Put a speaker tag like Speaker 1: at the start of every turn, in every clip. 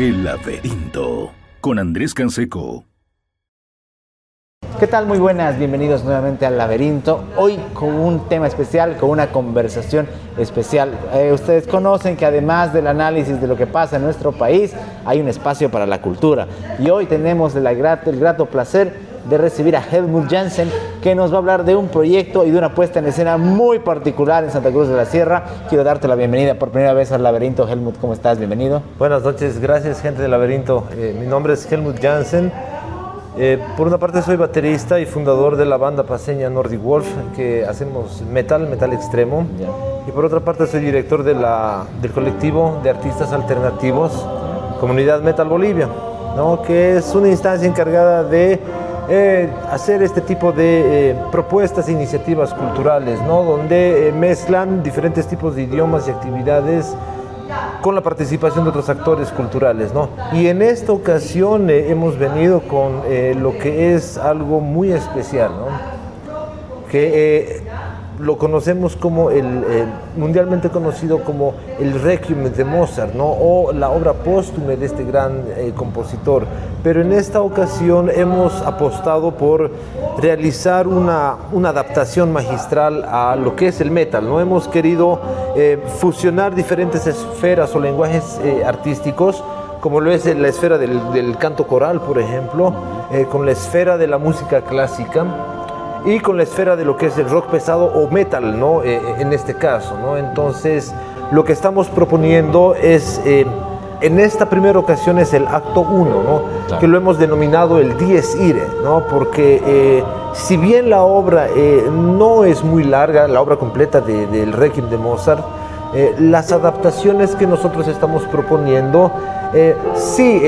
Speaker 1: El laberinto con Andrés Canseco.
Speaker 2: ¿Qué tal? Muy buenas, bienvenidos nuevamente al laberinto. Hoy con un tema especial, con una conversación especial. Eh, ustedes conocen que además del análisis de lo que pasa en nuestro país, hay un espacio para la cultura. Y hoy tenemos el grato, el grato placer de recibir a Helmut Jansen, que nos va a hablar de un proyecto y de una puesta en escena muy particular en Santa Cruz de la Sierra. Quiero darte la bienvenida por primera vez al laberinto. Helmut, ¿cómo estás? Bienvenido.
Speaker 3: Buenas noches, gracias gente del laberinto. Eh, mi nombre es Helmut Jansen. Eh, por una parte soy baterista y fundador de la banda paseña Nordic Wolf, que hacemos metal, metal extremo. Y por otra parte soy director de la, del colectivo de artistas alternativos, Comunidad Metal Bolivia, ¿no? que es una instancia encargada de eh, hacer este tipo de eh, propuestas e iniciativas culturales, ¿no? donde mezclan diferentes tipos de idiomas y actividades con la participación de otros actores culturales. ¿no? Y en esta ocasión eh, hemos venido con eh, lo que es algo muy especial, ¿no? que eh, lo conocemos como el mundialmente conocido como el Requiem de Mozart, ¿no? o la obra póstume de este gran compositor. Pero en esta ocasión hemos apostado por realizar una, una, adaptación magistral a lo que es el metal. ¿no? Hemos querido fusionar diferentes esferas o lenguajes artísticos como lo es la esfera del, del canto coral, por ejemplo, con la esfera de la música clásica y con la esfera de lo que es el rock pesado o metal, ¿no? Eh, en este caso, ¿no? Entonces, lo que estamos proponiendo es, eh, en esta primera ocasión es el acto 1, ¿no? Claro. Que lo hemos denominado el Dies Irae, ¿no? Porque eh, si bien la obra no es muy larga, la obra completa de, del Requiem de Mozart, las adaptaciones que nosotros estamos proponiendo, sí,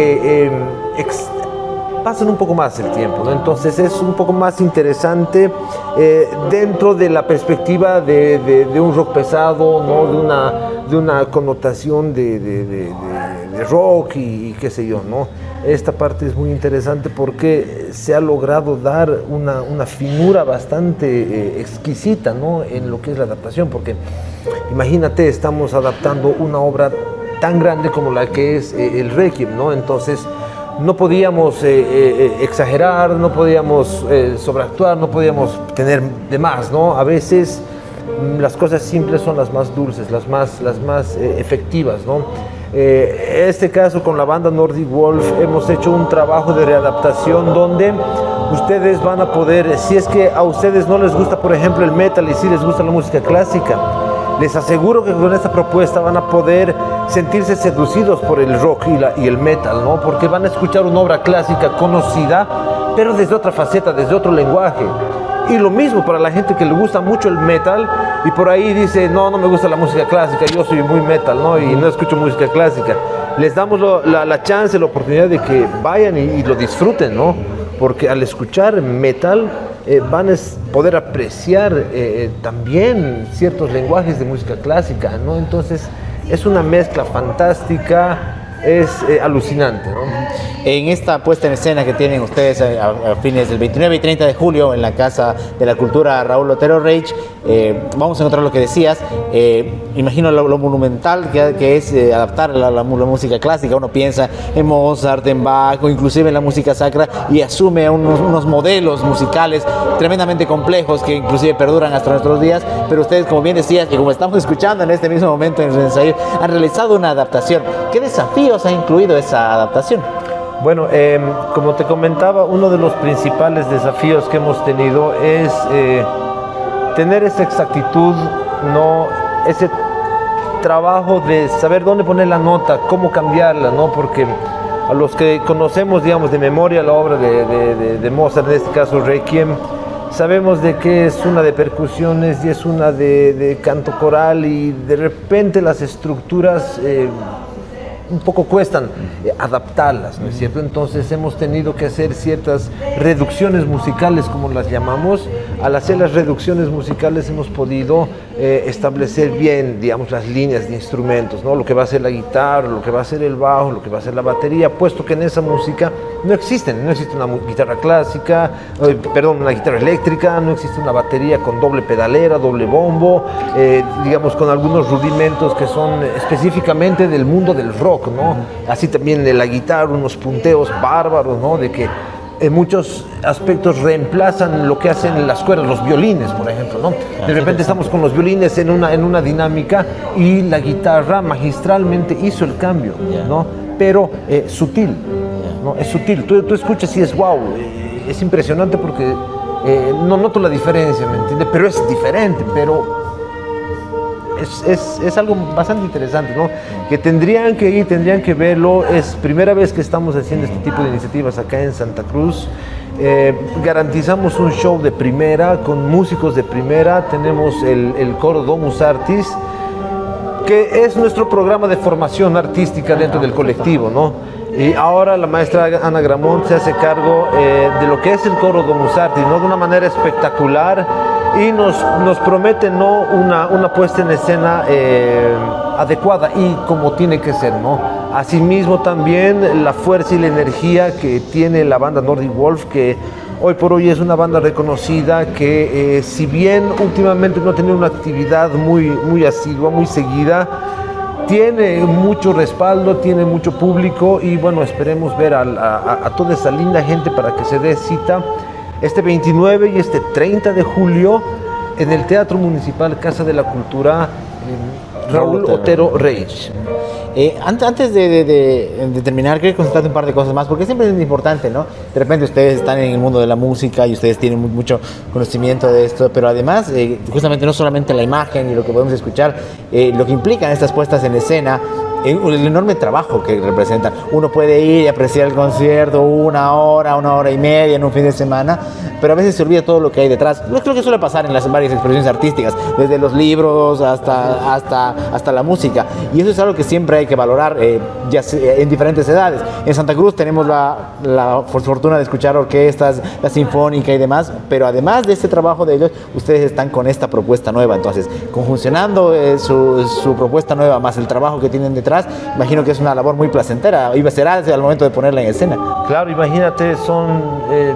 Speaker 3: pasan un poco más el tiempo, ¿no? entonces es un poco más interesante eh, dentro de la perspectiva de, un rock pesado, ¿no? de, una, de una connotación de, rock y, y, qué sé yo. ¿no? Esta parte es muy interesante porque se ha logrado dar una, una finura bastante eh, exquisita ¿no? en lo que es la adaptación, porque imagínate, estamos adaptando una obra tan grande como la que es eh, el Requiem, ¿no? entonces no podíamos eh, eh, exagerar, no podíamos eh, sobreactuar, no podíamos tener de más, ¿no? A veces mm, las cosas simples son las más dulces, las más, las más efectivas, ¿no? En este caso con la banda Nordic Wolf hemos hecho un trabajo de readaptación donde ustedes van a poder, si es que a ustedes no les gusta, por ejemplo, el metal y si les gusta la música clásica, les aseguro que con esta propuesta van a poder sentirse seducidos por el rock y, la, y, el metal, ¿no? Porque van a escuchar una obra clásica conocida, pero desde otra faceta, desde otro lenguaje. Y lo mismo para la gente que le gusta mucho el metal y por ahí dice, no, no me gusta la música clásica, yo soy muy metal, ¿no? Y no escucho música clásica. Les damos lo, la, la, chance, la oportunidad de que vayan y, y lo disfruten, ¿no? Porque al escuchar metal, eh, van a poder apreciar eh, también ciertos lenguajes de música clásica, ¿no? Entonces es una mezcla fantástica, es eh, alucinante.
Speaker 2: En esta puesta en escena que tienen ustedes a, a, fines del 29 y 30 de julio en la Casa de la Cultura Raúl Otero Reich, eh, vamos a encontrar lo que decías. Eh, imagino lo, monumental que, es eh, adaptar la, la, música clásica. Uno piensa en Mozart, en Bach inclusive en la música sacra y asume unos, modelos musicales tremendamente complejos que inclusive perduran hasta nuestros días. Pero ustedes, como bien decías y como estamos escuchando en este mismo momento en el ensayo, han realizado una adaptación. ¿Qué desafíos ha incluido esa adaptación?
Speaker 3: Bueno, como te comentaba, uno de los principales desafíos que hemos tenido es tener esa exactitud, no ese trabajo de saber dónde poner la nota, cómo cambiarla, ¿no? Porque a los que conocemos, digamos, de memoria la obra de, Mozart, en este caso Requiem, sabemos de que es una de percusiones y es una de, canto coral y de repente las estructuras... Eh, un poco cuestan eh, adaptarlas, ¿no es cierto? Entonces hemos tenido que hacer ciertas reducciones musicales, como las llamamos. Al hacer las reducciones musicales hemos podido eh, establecer bien, digamos, las líneas de instrumentos, ¿no? Lo que va a ser la guitarra, lo que va a ser el bajo, lo que va a ser la batería, puesto que en esa música no existen, no existe una guitarra clásica, eh, perdón, una guitarra eléctrica, no existe una batería con doble pedalera, doble bombo, eh, digamos, con algunos rudimentos que son específicamente del mundo del rock, ¿no? Así también de la guitarra, unos punteos bárbaros, ¿no? De que en muchos aspectos reemplazan lo que hacen las cuerdas, los violines, por ejemplo, ¿no? De repente estamos con los violines en una, en una dinámica y la guitarra magistralmente hizo el cambio, ¿no? Pero eh, sutil, ¿no? Es sutil. Tú, tú escuchas y es wow, eh, es impresionante porque eh, no noto la diferencia, ¿me entiendes? Pero es diferente, pero es, es, algo bastante interesante, ¿no? Que tendrían que ir, tendrían que verlo. Es primera vez que estamos haciendo este tipo de iniciativas acá en Santa Cruz. Eh, garantizamos un show de primera con músicos de primera. Tenemos el, el coro Domus Artis, que es nuestro programa de formación artística dentro del colectivo, ¿no? Y ahora la maestra Ana Gramont se hace cargo eh, de lo que es el coro Domus Artis, ¿no? De una manera espectacular y nos, nos promete ¿no? una, una puesta en escena eh, adecuada y como tiene que ser. ¿no? Asimismo también la fuerza y la energía que tiene la banda Nordic Wolf, que hoy por hoy es una banda reconocida que eh, si bien últimamente no ha tenido una actividad muy, muy asidua, muy seguida, tiene mucho respaldo, tiene mucho público y bueno, esperemos ver a, a toda esa linda gente para que se dé cita este 29 y este 30 de julio en el Teatro Municipal Casa de la Cultura Raúl Otero Reyes.
Speaker 2: Eh, antes de, terminar, quería consultarte un par de cosas más, porque siempre es importante, ¿no? De repente ustedes están en el mundo de la música y ustedes tienen mucho conocimiento de esto, pero además, eh, justamente no solamente la imagen y lo que podemos escuchar, eh, lo que implican estas puestas en escena, el enorme trabajo que representan. Uno puede ir y apreciar el concierto una hora, una hora y media en un fin de semana, pero a veces se olvida todo lo que hay detrás. Yo creo que suele pasar en las varias expresiones artísticas, desde los libros hasta, hasta, hasta la música. Y eso es algo que siempre hay que valorar eh, ya en diferentes edades. En Santa Cruz tenemos la, la, fortuna de escuchar orquestas, la sinfónica y demás, pero además de este trabajo de ellos, ustedes están con esta propuesta nueva. Entonces, conjuncionando eh, su, su propuesta nueva más el trabajo que tienen detrás, imagino que es una labor muy placentera y será al momento de ponerla en escena.
Speaker 3: Claro, imagínate, son, eh,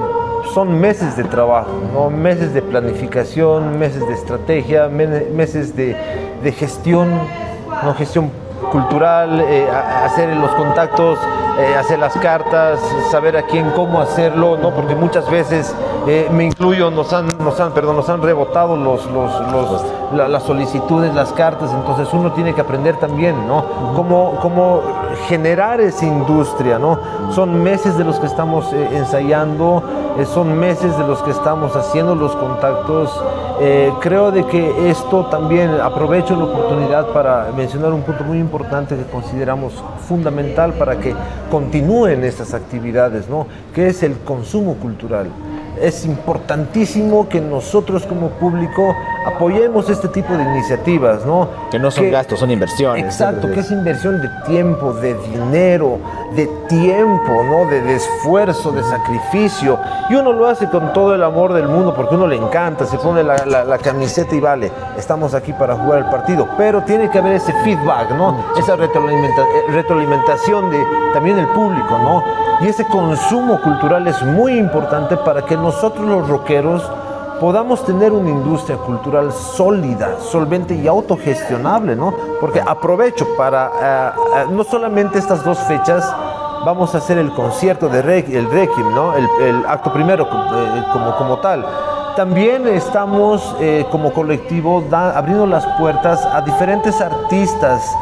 Speaker 3: son meses de trabajo, ¿no? meses de planificación, meses de estrategia, meses de, de gestión, ¿no? gestión cultural, eh, hacer los contactos, eh, hacer las cartas, saber a quién cómo hacerlo, ¿no? porque muchas veces eh, me incluyo, nos han, nos han, perdón, nos han rebotado los, los, las solicitudes, las cartas, entonces uno tiene que aprender también, ¿no? Cómo, cómo generar esa industria, ¿no? Son meses de los que estamos ensayando, son meses de los que estamos haciendo los contactos. Creo de que esto también, aprovecho la oportunidad para mencionar un punto muy importante que consideramos fundamental para que continúen estas actividades, ¿no? Que es el consumo cultural es importantísimo que nosotros como público apoyemos este tipo de iniciativas, ¿no?
Speaker 2: Que no son gastos, son inversiones.
Speaker 3: Exacto, que es inversión de tiempo, de dinero, de tiempo, ¿no? De, esfuerzo, de sacrificio. Y uno lo hace con todo el amor del mundo porque uno le encanta, se pone la, camiseta y vale, estamos aquí para jugar el partido. Pero tiene que haber ese feedback, ¿no? Esa retroalimentación de también el público, ¿no? Y ese consumo cultural es muy importante para que nosotros los rockeros podamos tener una industria cultural sólida, solvente y autogestionable, ¿no? Porque aprovecho para, eh, eh, no solamente estas dos fechas, vamos a hacer el concierto de el Requiem, ¿no? El, acto primero eh, como, como tal. También estamos como colectivo abriendo las puertas a diferentes artistas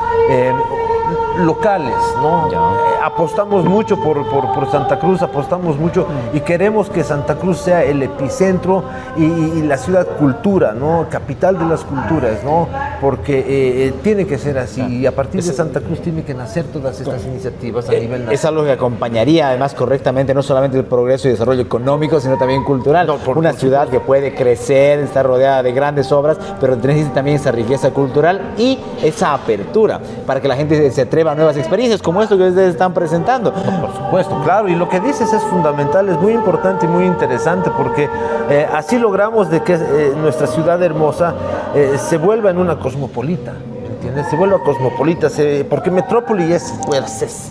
Speaker 3: locales, ¿no? Eh, apostamos mucho por, por, Santa Cruz, apostamos mucho y queremos que Santa Cruz sea el epicentro y, la ciudad cultura, ¿no? Capital de las culturas, ¿no? Porque eh, eh, tiene que ser así y a partir de Santa Cruz tiene que nacer todas estas iniciativas a nivel nacional.
Speaker 2: Es algo que acompañaría además correctamente no solamente el progreso y desarrollo económico, sino también cultural. Una ciudad que puede crecer, está rodeada de grandes obras, pero necesita también esa riqueza cultural y esa apertura para que la gente se atreva lleva nuevas experiencias, como esto que ustedes están presentando.
Speaker 3: Por supuesto, claro, y lo que dices es fundamental, es muy importante y muy interesante, porque eh, así logramos de que eh, nuestra ciudad hermosa eh, se vuelva en una cosmopolita. ¿Entiendes? Se vuelva cosmopolita, se- porque Metrópoli es pues,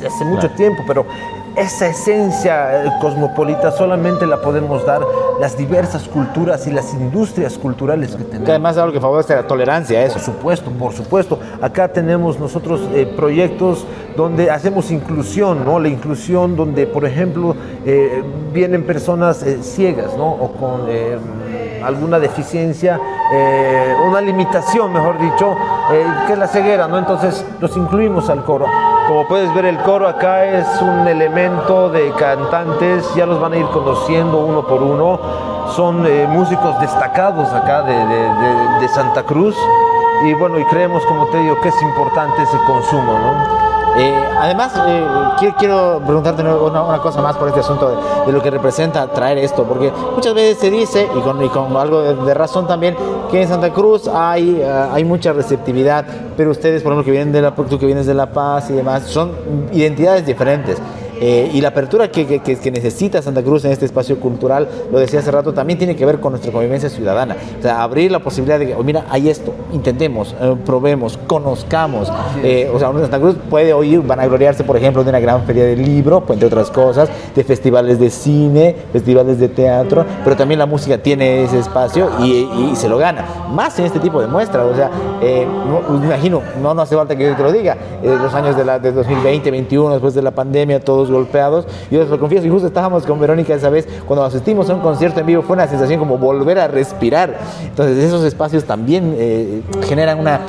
Speaker 3: hace mucho tiempo, pero esa esencia eh, cosmopolita solamente la podemos dar las diversas culturas y las industrias culturales que tenemos.
Speaker 2: Que además es algo que favorece la tolerancia, eso.
Speaker 3: Por supuesto, por supuesto. Acá tenemos nosotros eh, proyectos donde hacemos inclusión, ¿no? La inclusión donde, por ejemplo, eh, vienen personas eh, ciegas, ¿no? O con alguna deficiencia, una limitación, mejor dicho, que es la ceguera, ¿no? Entonces los incluimos al coro. Como puedes ver, el coro acá es un elemento de cantantes, ya los van a ir conociendo uno por uno. Son eh, músicos destacados acá de, Santa Cruz. Y bueno, y creemos, como te digo, que es importante ese consumo, ¿no?
Speaker 2: Eh, además, eh, quiero, quiero preguntarte una, una cosa más por este asunto de, lo que representa traer esto, porque muchas veces se dice, y con, y con algo de, razón también, que en Santa Cruz hay, eh, hay mucha receptividad, pero ustedes, por ejemplo, que vienen de la, tú que vienes de La Paz y demás, son identidades diferentes. Eh, y la apertura que, que- necesita Santa Cruz en este espacio cultural, lo decía hace rato, también tiene que ver con nuestra convivencia ciudadana. O sea, abrir la posibilidad de que, oh, mira, hay esto, intentemos, eh, probemos, conozcamos. Eh, o sea, Santa Cruz puede oír, van a gloriarse, por ejemplo, de una gran feria del libro, entre otras cosas, de festivales de cine, festivales de teatro, pero también la música tiene ese espacio y, y se lo gana. Más en este tipo de muestras, o sea, no- me imagino, no, no hace falta que yo te lo diga, los años de, la, de 2020, 21, después de la pandemia, todos golpeados, yo lo confieso, y justo estábamos con Verónica esa vez, cuando asistimos a un concierto en vivo, fue una sensación como volver a respirar. Entonces, esos espacios también eh, generan una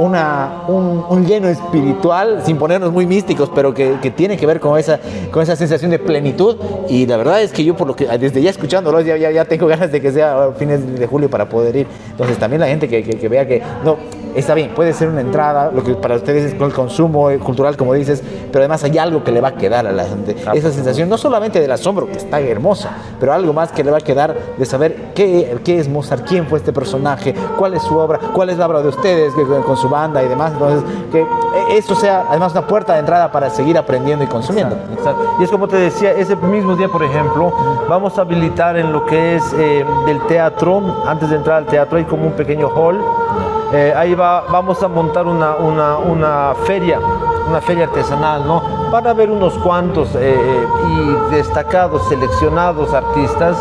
Speaker 2: una, un, un lleno espiritual, sin ponernos muy místicos, pero que, que tiene que ver con esa, con esa sensación de plenitud. Y la verdad es que yo, por lo que desde ya escuchándolos, ya, ya, ya tengo ganas de que sea a fines de julio para poder ir. Entonces, también la gente que, que, que vea que no, está bien, puede ser una entrada, lo que para ustedes es el consumo eh, cultural, como dices, pero además hay algo que le va a quedar a la gente. Esa sensación, no solamente del asombro, que está hermosa, pero algo más que le va a quedar de saber qué, qué es Mozart, quién fue este personaje, cuál es su obra, cuál es la obra de ustedes con su banda y demás. Entonces, que eso sea además una puerta de entrada para seguir aprendiendo y consumiendo.
Speaker 3: Exacto. Y es como te decía, ese mismo día, por ejemplo, vamos a habilitar en lo que es eh, del teatro, antes de entrar al teatro hay como un pequeño hall, Eh, ahí va, vamos a montar una, una, feria, una feria artesanal, ¿no? Para ver unos cuantos eh, y destacados, seleccionados artistas,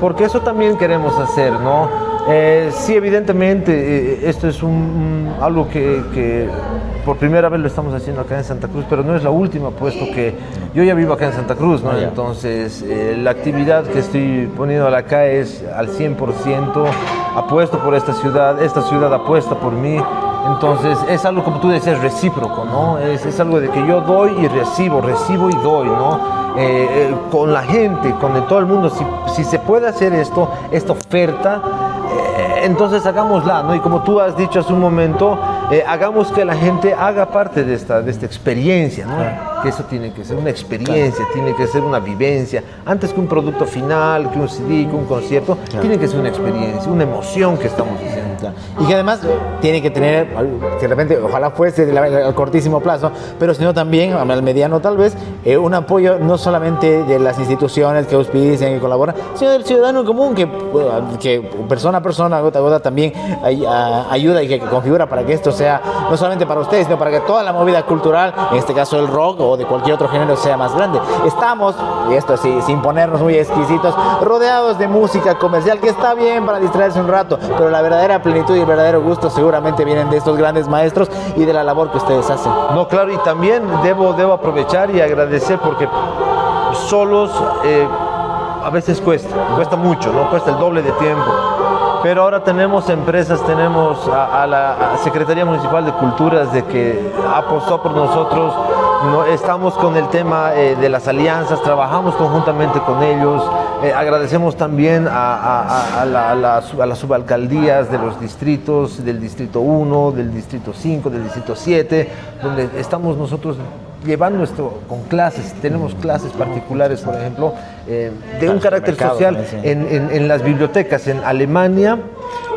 Speaker 3: porque eso también queremos hacer, ¿no? Eh, sí, evidentemente, eh, esto es un, un- algo que, que por primera vez lo estamos haciendo acá en Santa Cruz, pero no es la última, puesto que yo ya vivo acá en Santa Cruz, ¿no?
Speaker 2: Ah.
Speaker 3: Entonces, eh, la actividad que estoy poniendo acá es al 100%, apuesto por esta ciudad, esta ciudad apuesta por mí. Entonces, es algo, como tú decías, recíproco, ¿no? Es, es algo de que yo doy y recibo, recibo y doy, ¿no? Eh, eh, con la gente, con todo el mundo, si, si se puede hacer esto, esta oferta, entonces hagámosla, ¿no? Y como tú has dicho hace un momento, eh, hagamos que la gente haga parte de esta, de esta experiencia, ¿no? Que eso tiene que ser una experiencia, tiene que ser una vivencia. Antes que un producto final, que un CD, que un concierto, tiene que ser una experiencia, una emoción que estamos haciendo.
Speaker 2: Y que además tiene que tener, que de repente, ojalá fuese de la- a cortísimo plazo, pero sino también, al mediano tal vez, eh, un apoyo no solamente de las instituciones que auspician y colaboran, sino del ciudadano común que, que persona a persona, gota a gota, también ay- a- ayuda y que configura para que esto sea no solamente para ustedes, sino para que toda la movida cultural, en este caso el rock de cualquier otro género, sea más grande. Estamos, y esto sí, sin ponernos muy exquisitos, rodeados de música comercial que está bien para distraerse un rato, pero la verdadera plenitud y el verdadero gusto seguramente vienen de estos grandes maestros y de la labor que ustedes hacen.
Speaker 3: No, claro, y también debo, debo aprovechar y agradecer porque solos eh, a veces cuesta, cuesta mucho, ¿no? Cuesta el doble de tiempo. Pero ahora tenemos empresas, tenemos a, la Secretaría Municipal de Culturas de que apostó por nosotros, no, estamos con el tema eh, de las alianzas, trabajamos conjuntamente con ellos, eh, agradecemos también a, a- a- a las subalcaldías de los distritos, del distrito 1, del distrito 5, del distrito 7, donde estamos nosotros llevando esto con clases. Tenemos clases particulares, por ejemplo, eh, de un carácter social en, en- en las bibliotecas en Alemania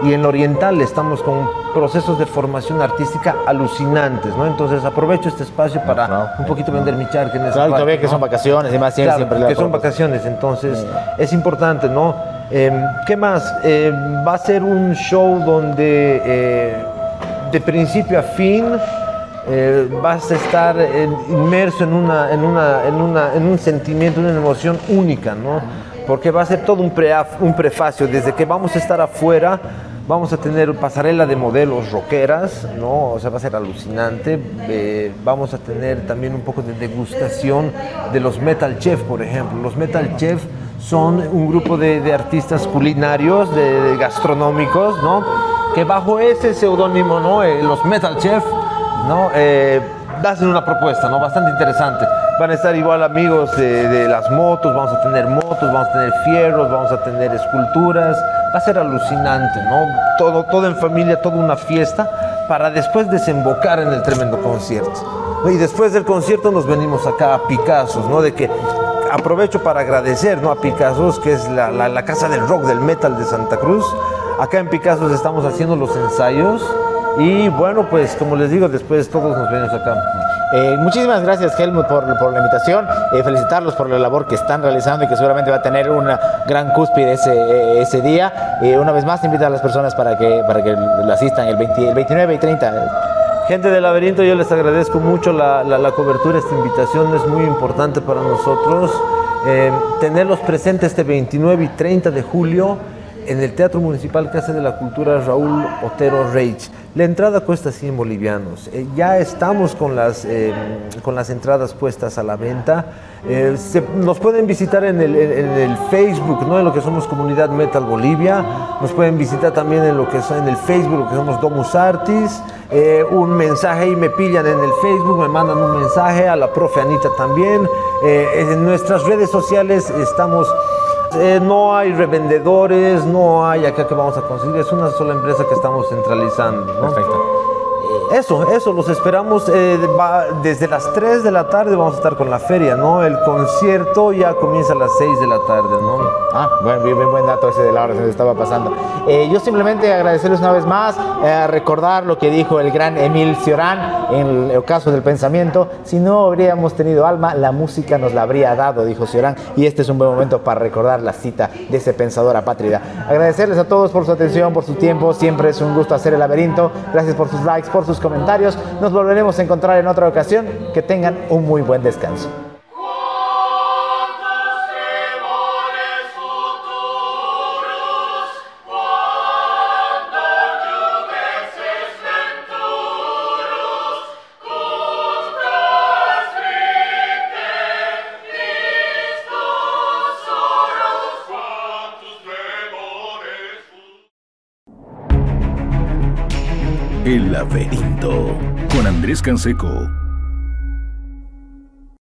Speaker 3: y en oriental. Estamos con procesos de formación artística alucinantes, ¿no? Entonces aprovecho este espacio para
Speaker 2: Claro.
Speaker 3: un poquito vender mi charca en esa
Speaker 2: Claro,
Speaker 3: parte,
Speaker 2: todavía que son vacaciones y más siempre,
Speaker 3: Claro,
Speaker 2: siempre
Speaker 3: que son vacaciones, entonces es importante, ¿no? Eh, ¿Qué más? Eh, va a ser un show donde eh, de principio a fin eh, vas a estar eh, inmerso en, una, en, una, en, una, en un sentimiento, una emoción única, ¿no? Porque va a ser todo un, preaf- un prefacio, desde que vamos a estar afuera, vamos a tener pasarela de modelos rockeras, ¿no? O sea, va a ser alucinante. Eh, vamos a tener también un poco de degustación de los Metal Chef, por ejemplo. Los Metal Chef son un grupo de, de artistas culinarios, de, de gastronómicos, ¿no? Que bajo ese seudónimo, ¿no? Eh, los Metal Chef, ¿no? Eh, hacen una propuesta, ¿no? Bastante interesante. Van a estar igual amigos de, de las motos, vamos a tener motos, vamos a tener fierros, vamos a tener esculturas. Va a ser alucinante, ¿no? Todo, todo en familia, toda una fiesta para después desembocar en el tremendo concierto. Y después del concierto nos venimos acá a Picassos, ¿no? De que aprovecho para agradecer ¿no? a Picassos, que es la, la- la casa del rock, del metal de Santa Cruz. Acá en Picassos estamos haciendo los ensayos y bueno, pues como les digo, después todos nos venimos acá.
Speaker 2: Eh, muchísimas gracias Helmut por, por la invitación, Eh, felicitarlos por la labor que están realizando y que seguramente va a tener una gran cúspide ese, eh, ese día. Una vez más, invitar a las personas para que, para que lo asistan el, 20 el 29 y 30.
Speaker 3: Gente del laberinto, yo les agradezco mucho la, la- la cobertura, esta invitación es muy importante para nosotros. Tenerlos presentes este 29 y 30 de julio en el Teatro Municipal Casa de la Cultura Raúl Otero Reich. La entrada cuesta 100 bolivianos. Eh, ya estamos con las, eh, con las entradas puestas a la venta. Eh, nos pueden visitar en el, en- el Facebook, ¿no? en lo que somos Comunidad Metal Bolivia. Nos pueden visitar también en lo que en el Facebook, lo que somos Domus Artis. Un mensaje y me pillan en el Facebook, me mandan un mensaje a la profe Anita también. En nuestras redes sociales estamos eh, no hay revendedores, no hay acá que vamos a conseguir, es una sola empresa que estamos centralizando. ¿no?
Speaker 2: Perfecto.
Speaker 3: Eso, eso, los esperamos eh, va- desde las 3 de la tarde vamos a estar con la feria, ¿no? El concierto ya comienza a las 6 de la tarde, ¿no?
Speaker 2: Ah, buen, bien, bien buen dato ese de la hora que se estaba pasando. Eh, yo simplemente agradecerles una vez más, eh, recordar lo que dijo el gran Emil Cioran en el caso del pensamiento. Si no habríamos tenido alma, la música nos la habría dado, dijo Cioran. Y este es un buen momento para recordar la cita de ese pensador apátrida. Agradecerles a todos por su atención, por su tiempo. Siempre es un gusto hacer el laberinto. Gracias por sus likes, por sus comentarios. Nos volveremos a encontrar en otra ocasión. Que tengan un muy buen descanso.
Speaker 1: Laberinto. Con Andrés Canseco